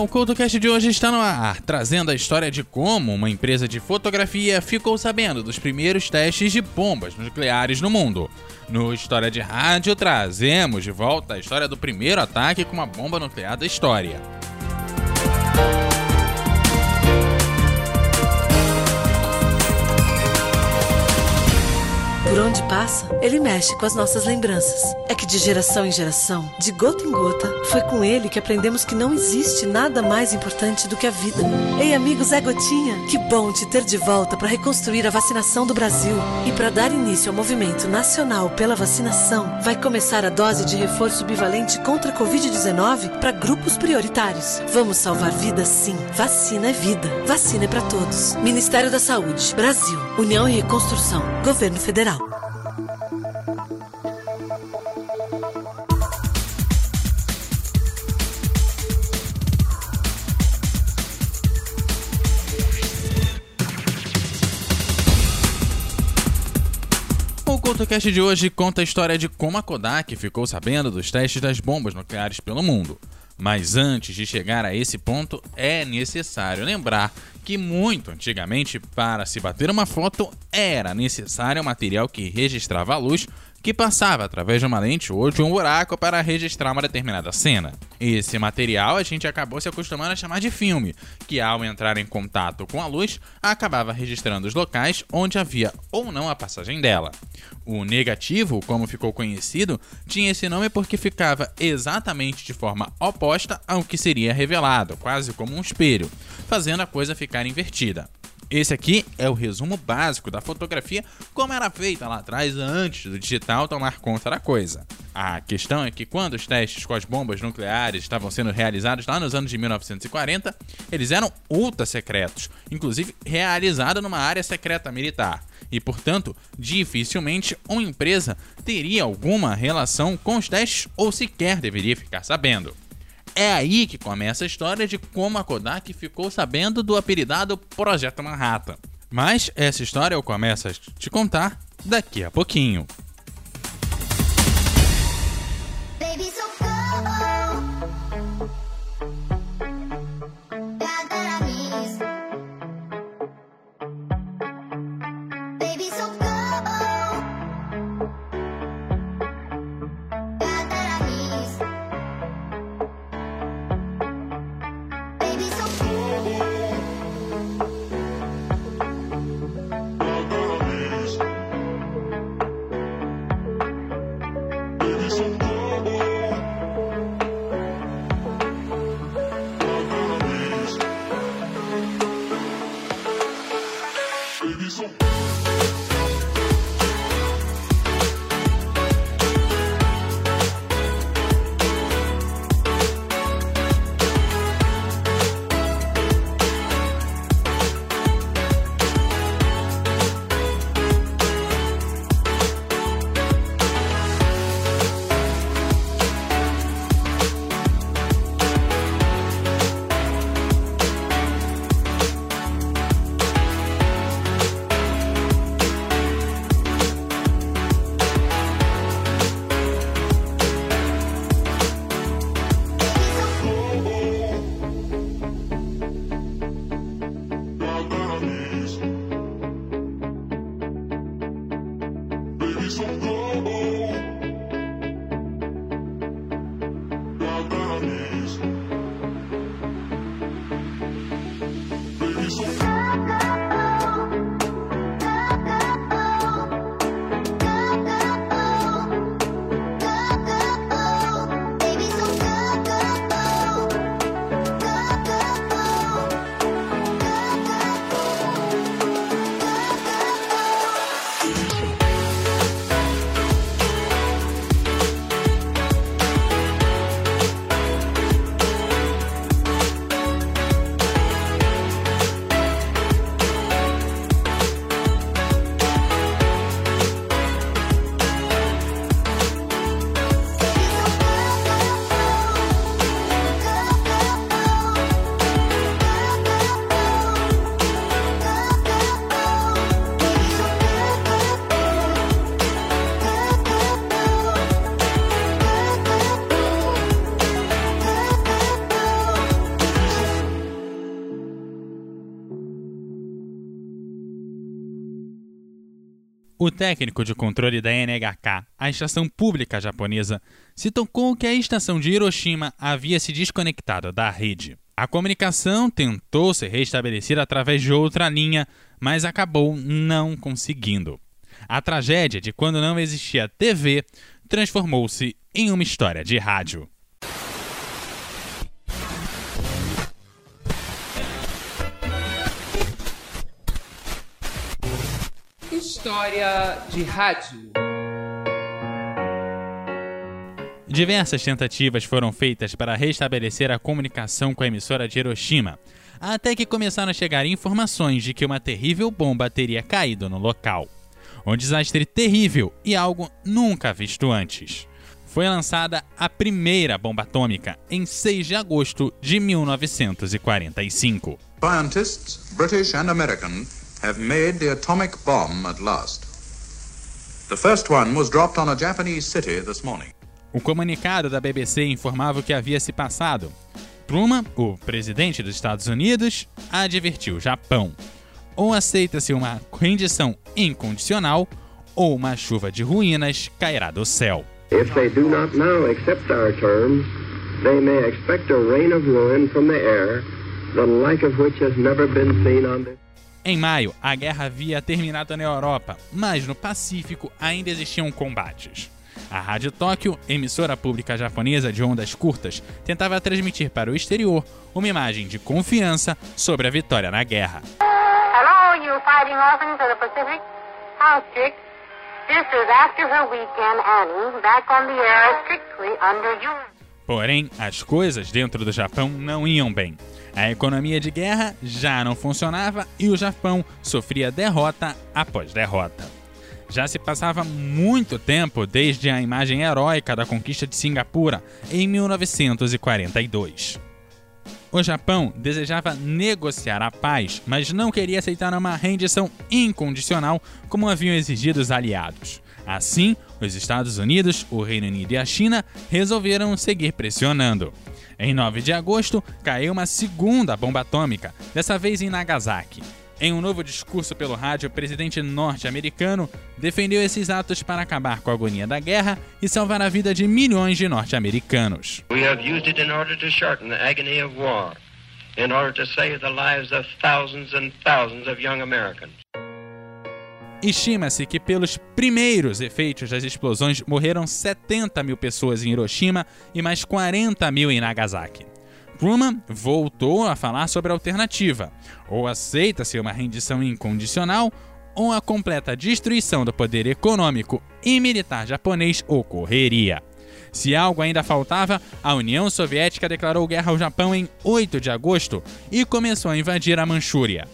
O CoutoCast de hoje está no ar, trazendo a história de como uma empresa de fotografia ficou sabendo dos primeiros testes de bombas nucleares no mundo. No História de Rádio, trazemos de volta a história do primeiro ataque com uma bomba nuclear da história. Por onde passa, ele mexe com as nossas lembranças. É que de geração em geração, de gota em gota, foi com ele que aprendemos que não existe nada mais importante do que a vida. Ei, amigos, é Gotinha! Que bom te ter de volta para reconstruir a vacinação do Brasil. E para dar início ao movimento nacional pela vacinação, vai começar a dose de reforço bivalente contra a Covid-19 para grupos prioritários. Vamos salvar vidas sim. Vacina é vida. Vacina é para todos. Ministério da Saúde. Brasil. União e Reconstrução. Governo Federal. O CoutoCast de hoje conta a história de como a Kodak ficou sabendo dos testes das bombas nucleares pelo mundo. Mas antes de chegar a esse ponto, é necessário lembrar que muito antigamente, para se bater uma foto, era necessário um material que registrava a luz que passava através de uma lente ou de um buraco para registrar uma determinada cena. Esse material a gente acabou se acostumando a chamar de filme, que ao entrar em contato com a luz, acabava registrando os locais onde havia ou não a passagem dela. O negativo, como ficou conhecido, tinha esse nome porque ficava exatamente de forma oposta ao que seria revelado, quase como um espelho, fazendo a coisa ficar invertida. Esse aqui é o resumo básico da fotografia como era feita lá atrás antes do digital tomar conta da coisa. A questão é que quando os testes com as bombas nucleares estavam sendo realizados lá nos anos de 1940, eles eram ultra secretos, inclusive realizado numa área secreta militar. E, portanto, dificilmente uma empresa teria alguma relação com os testes ou sequer deveria ficar sabendo. É aí que começa a história de como a Kodak ficou sabendo do apelidado Projeto Manhattan. Mas essa história eu começo a te contar daqui a pouquinho. O técnico de controle da NHK, a estação pública japonesa, se tocou que a estação de Hiroshima havia se desconectado da rede. A comunicação tentou ser restabelecida através de outra linha, mas acabou não conseguindo. A tragédia de quando não existia TV transformou-se em uma história de rádio. História de rádio. Diversas tentativas foram feitas para restabelecer a comunicação com a emissora de Hiroshima, até que começaram a chegar informações de que uma terrível bomba teria caído no local. Um desastre terrível e algo nunca visto antes. Foi lançada a primeira bomba atômica em 6 de agosto de 1945. Scientists, British and American, have made the atomic bomb at last. The first one was dropped on a Japanese city this morning. O comunicado da BBC informava o que havia se passado. Truman, o presidente dos Estados Unidos, advertiu o Japão. Ou aceita-se uma rendição incondicional, ou uma chuva de ruínas cairá do céu. If they do not now accept our terms, they may expect a rain of ruin from the air, the like of which has never been seen on this. Em maio, a guerra havia terminado na Europa, mas no Pacífico ainda existiam combates. A Rádio Tóquio, emissora pública japonesa de ondas curtas, tentava transmitir para o exterior uma imagem de confiança sobre a vitória na guerra. Hello, you fighting orphans of the Pacific. House. This is after her weekend, Annie, back on the air strictly under. Porém, as coisas dentro do Japão não iam bem. A economia de guerra já não funcionava e o Japão sofria derrota após derrota. Já se passava muito tempo desde a imagem heróica da conquista de Singapura em 1942. O Japão desejava negociar a paz, mas não queria aceitar uma rendição incondicional como haviam exigido os aliados. Assim, os Estados Unidos, o Reino Unido e a China resolveram seguir pressionando. Em 9 de agosto, caiu uma segunda bomba atômica, dessa vez em Nagasaki. Em um novo discurso pelo rádio, o presidente norte-americano defendeu esses atos para acabar com a agonia da guerra e salvar a vida de milhões de norte-americanos. We have used it in order to shorten the agony of war, in order to save the lives of thousands and thousands of young Americans. Estima-se que pelos primeiros efeitos das explosões morreram 70 mil pessoas em Hiroshima e mais 40 mil em Nagasaki. Truman voltou a falar sobre a alternativa: ou aceita-se uma rendição incondicional, ou a completa destruição do poder econômico e militar japonês ocorreria. Se algo ainda faltava, a União Soviética declarou guerra ao Japão em 8 de agosto e começou a invadir a Manchúria.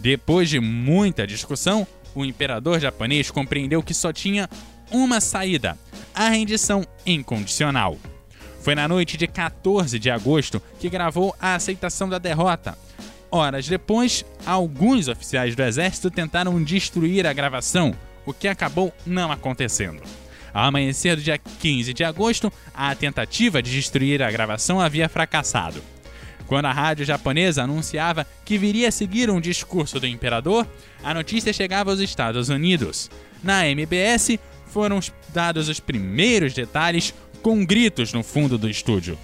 Depois de muita discussão, o imperador japonês compreendeu que só tinha uma saída: a rendição incondicional. Foi na noite de 14 de agosto que gravou a aceitação da derrota. Horas depois, alguns oficiais do exército tentaram destruir a gravação, o que acabou não acontecendo. Ao amanhecer do dia 15 de agosto, a tentativa de destruir a gravação havia fracassado. Quando a rádio japonesa anunciava que viria a seguir um discurso do imperador, a notícia chegava aos Estados Unidos. Na MBS, foram dados os primeiros detalhes com gritos no fundo do estúdio.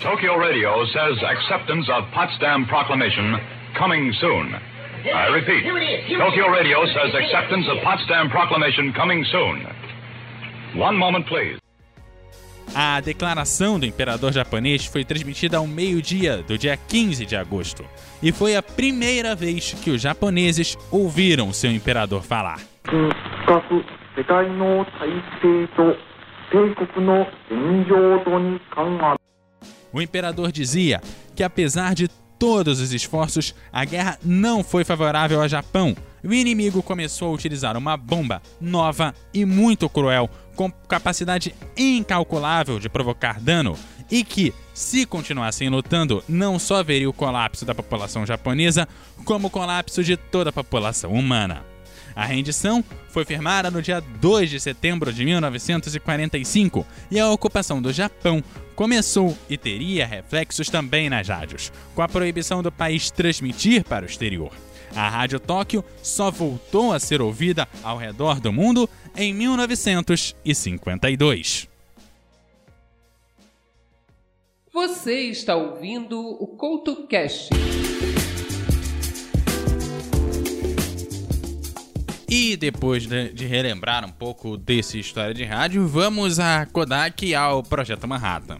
Tokyo Radio says acceptance of Potsdam Proclamation coming soon. I repeat, Tokyo Radio says acceptance of Potsdam Proclamation coming soon. One moment, please. A declaração do imperador japonês foi transmitida ao meio-dia do dia 15 de agosto e foi a primeira vez que os japoneses ouviram seu imperador falar. O imperador dizia que, apesar de todos os esforços, a guerra não foi favorável ao Japão. O inimigo começou a utilizar uma bomba nova e muito cruel com capacidade incalculável de provocar dano, e que, se continuassem lutando, não só veria o colapso da população japonesa, como o colapso de toda a população humana. A rendição foi firmada no dia 2 de setembro de 1945 e a ocupação do Japão começou e teria reflexos também nas rádios, com a proibição do país transmitir para o exterior. A Rádio Tóquio só voltou a ser ouvida ao redor do mundo em 1952. Você está ouvindo o CoutoCast. E depois de, relembrar um pouco desse história de rádio, vamos a Kodak e ao Projeto Manhattan.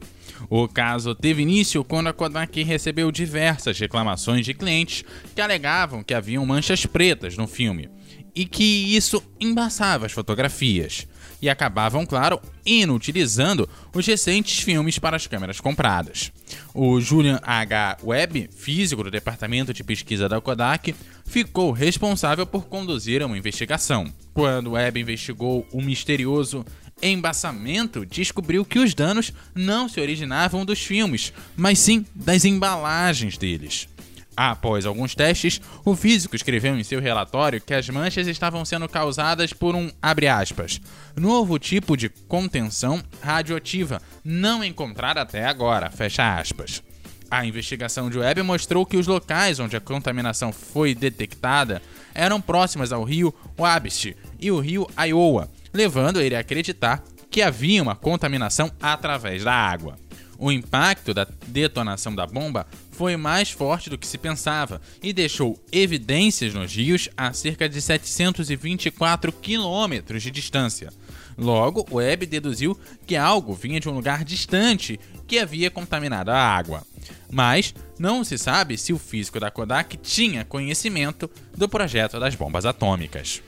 O caso teve início quando a Kodak recebeu diversas reclamações de clientes que alegavam que haviam manchas pretas no filme e que isso embaçava as fotografias e acabavam, claro, inutilizando os recentes filmes para as câmeras compradas. O Julian H. Webb, físico do departamento de pesquisa da Kodak, ficou responsável por conduzir uma investigação. Quando Webb investigou o misterioso embaçamento, descobriu que os danos não se originavam dos filmes, mas sim das embalagens deles. Após alguns testes, o físico escreveu em seu relatório que as manchas estavam sendo causadas por um, aspas, novo tipo de contenção radioativa não encontrado até agora. A investigação de Webb mostrou que os locais onde a contaminação foi detectada eram próximas ao rio Wabash e o rio Iowa, levando ele a acreditar que havia uma contaminação através da água. O impacto da detonação da bomba foi mais forte do que se pensava e deixou evidências nos rios a cerca de 724 quilômetros de distância. Logo, Webb deduziu que algo vinha de um lugar distante que havia contaminado a água. Mas não se sabe se o físico da Kodak tinha conhecimento do projeto das bombas atômicas.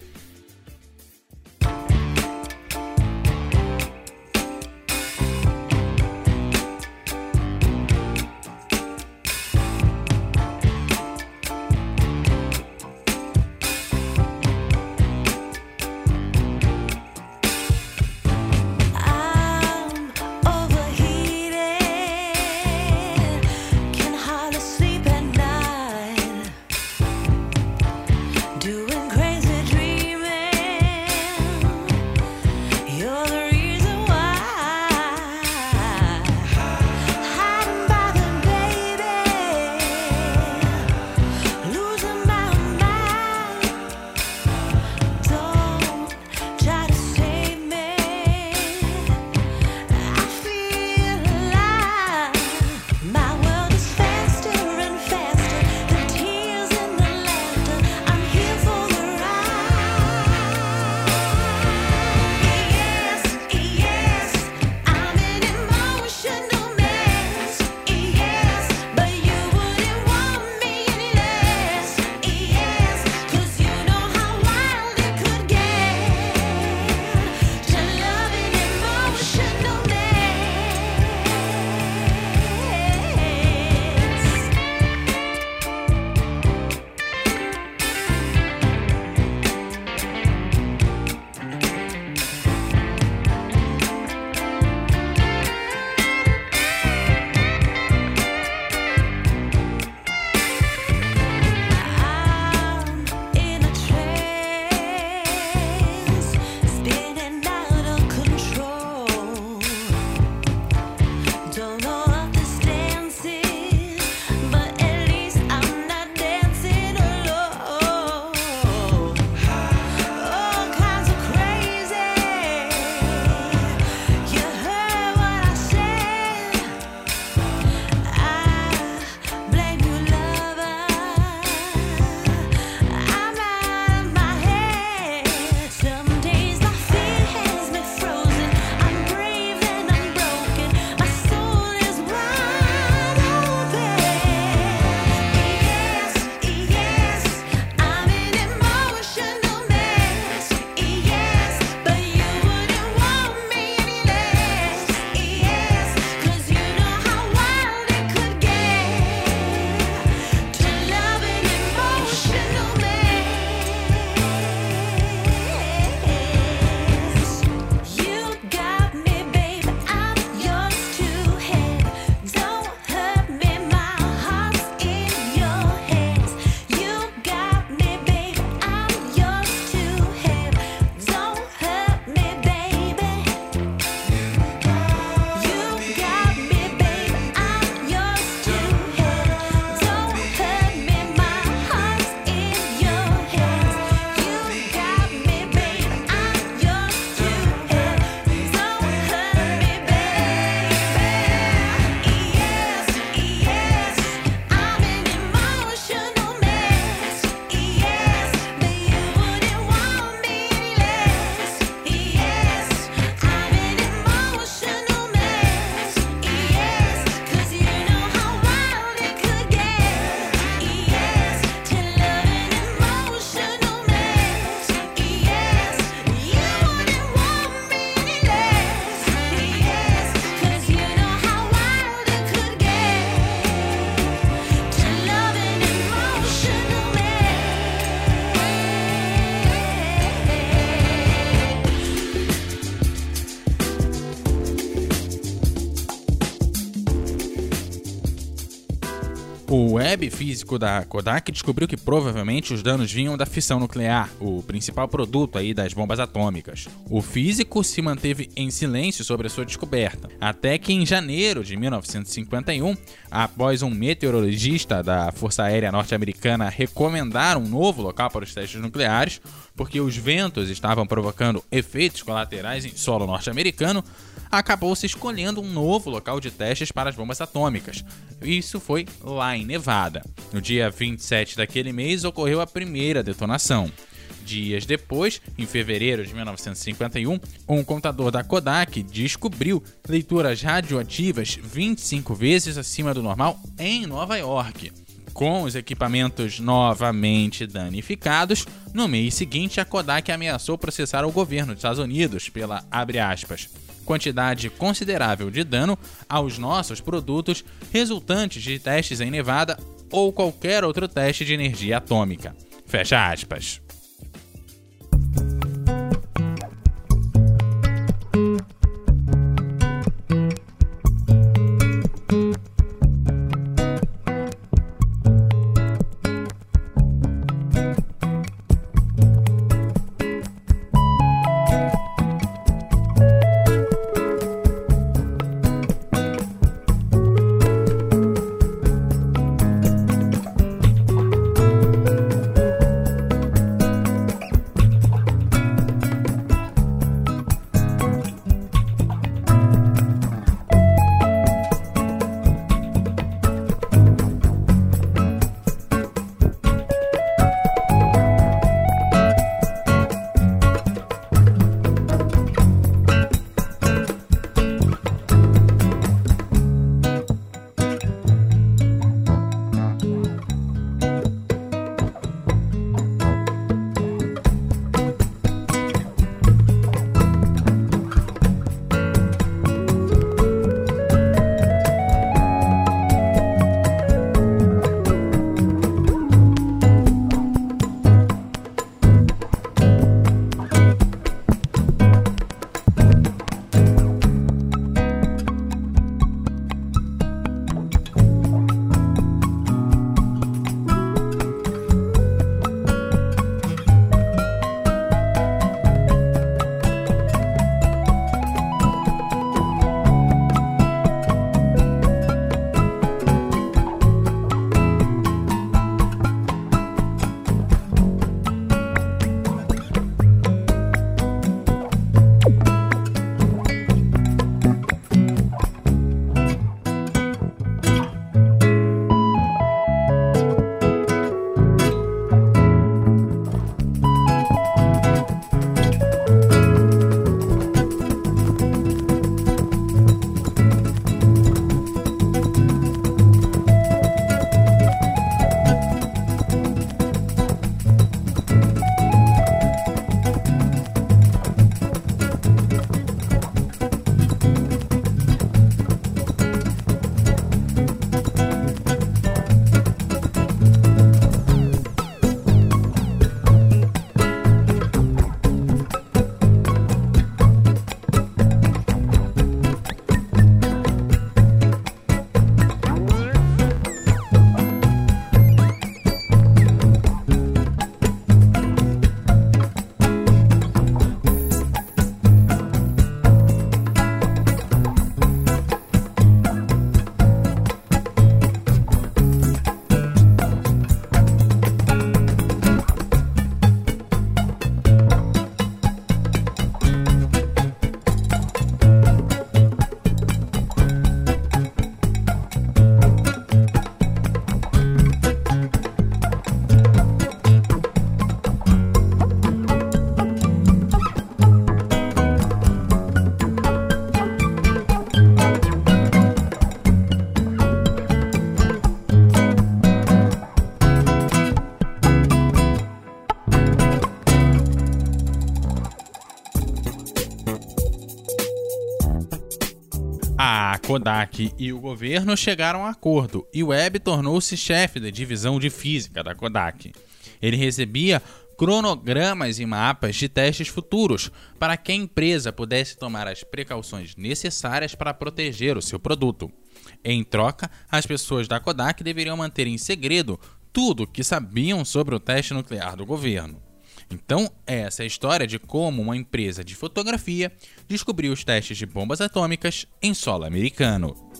Físico da Kodak descobriu que provavelmente os danos vinham da fissão nuclear, o principal produto aí das bombas atômicas. O físico se manteve em silêncio sobre a sua descoberta, até que em janeiro de 1951, após um meteorologista da Força Aérea Norte-Americana recomendar um novo local para os testes nucleares, porque os ventos estavam provocando efeitos colaterais em solo norte-americano, acabou se escolhendo um novo local de testes para as bombas atômicas. Isso foi lá em Nevada. No dia 27 daquele mês ocorreu a primeira detonação. Dias depois, em fevereiro de 1951, um contador da Kodak descobriu leituras radioativas 25 vezes acima do normal em Nova York. Com os equipamentos novamente danificados, no mês seguinte a Kodak ameaçou processar o governo dos Estados Unidos pela aspas quantidade considerável de dano aos nossos produtos resultantes de testes em Nevada ou qualquer outro teste de energia atômica. Fecha aspas. Kodak e o governo chegaram a acordo e Webb tornou-se chefe da divisão de física da Kodak. Ele recebia cronogramas e mapas de testes futuros para que a empresa pudesse tomar as precauções necessárias para proteger o seu produto. Em troca, as pessoas da Kodak deveriam manter em segredo tudo que sabiam sobre o teste nuclear do governo. Então, essa é a história de como uma empresa de fotografia descobriu os testes de bombas atômicas em solo americano.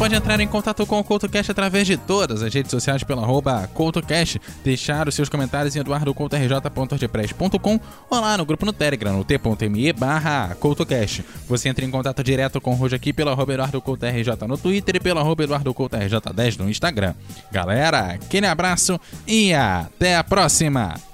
Pode entrar em contato com o CoutoCast através de todas as redes sociais pelo arroba CoutoCast, deixar os seus comentários em eduardocoutorj.wordpress.com ou lá no grupo no Telegram, no t.me barra CoutoCast. Você entra em contato direto com o Rojo aqui pelo arroba EduardoCoutoRJ no Twitter e pelo arroba EduardoCoutoRJ10 no Instagram. Galera, aquele abraço e até a próxima!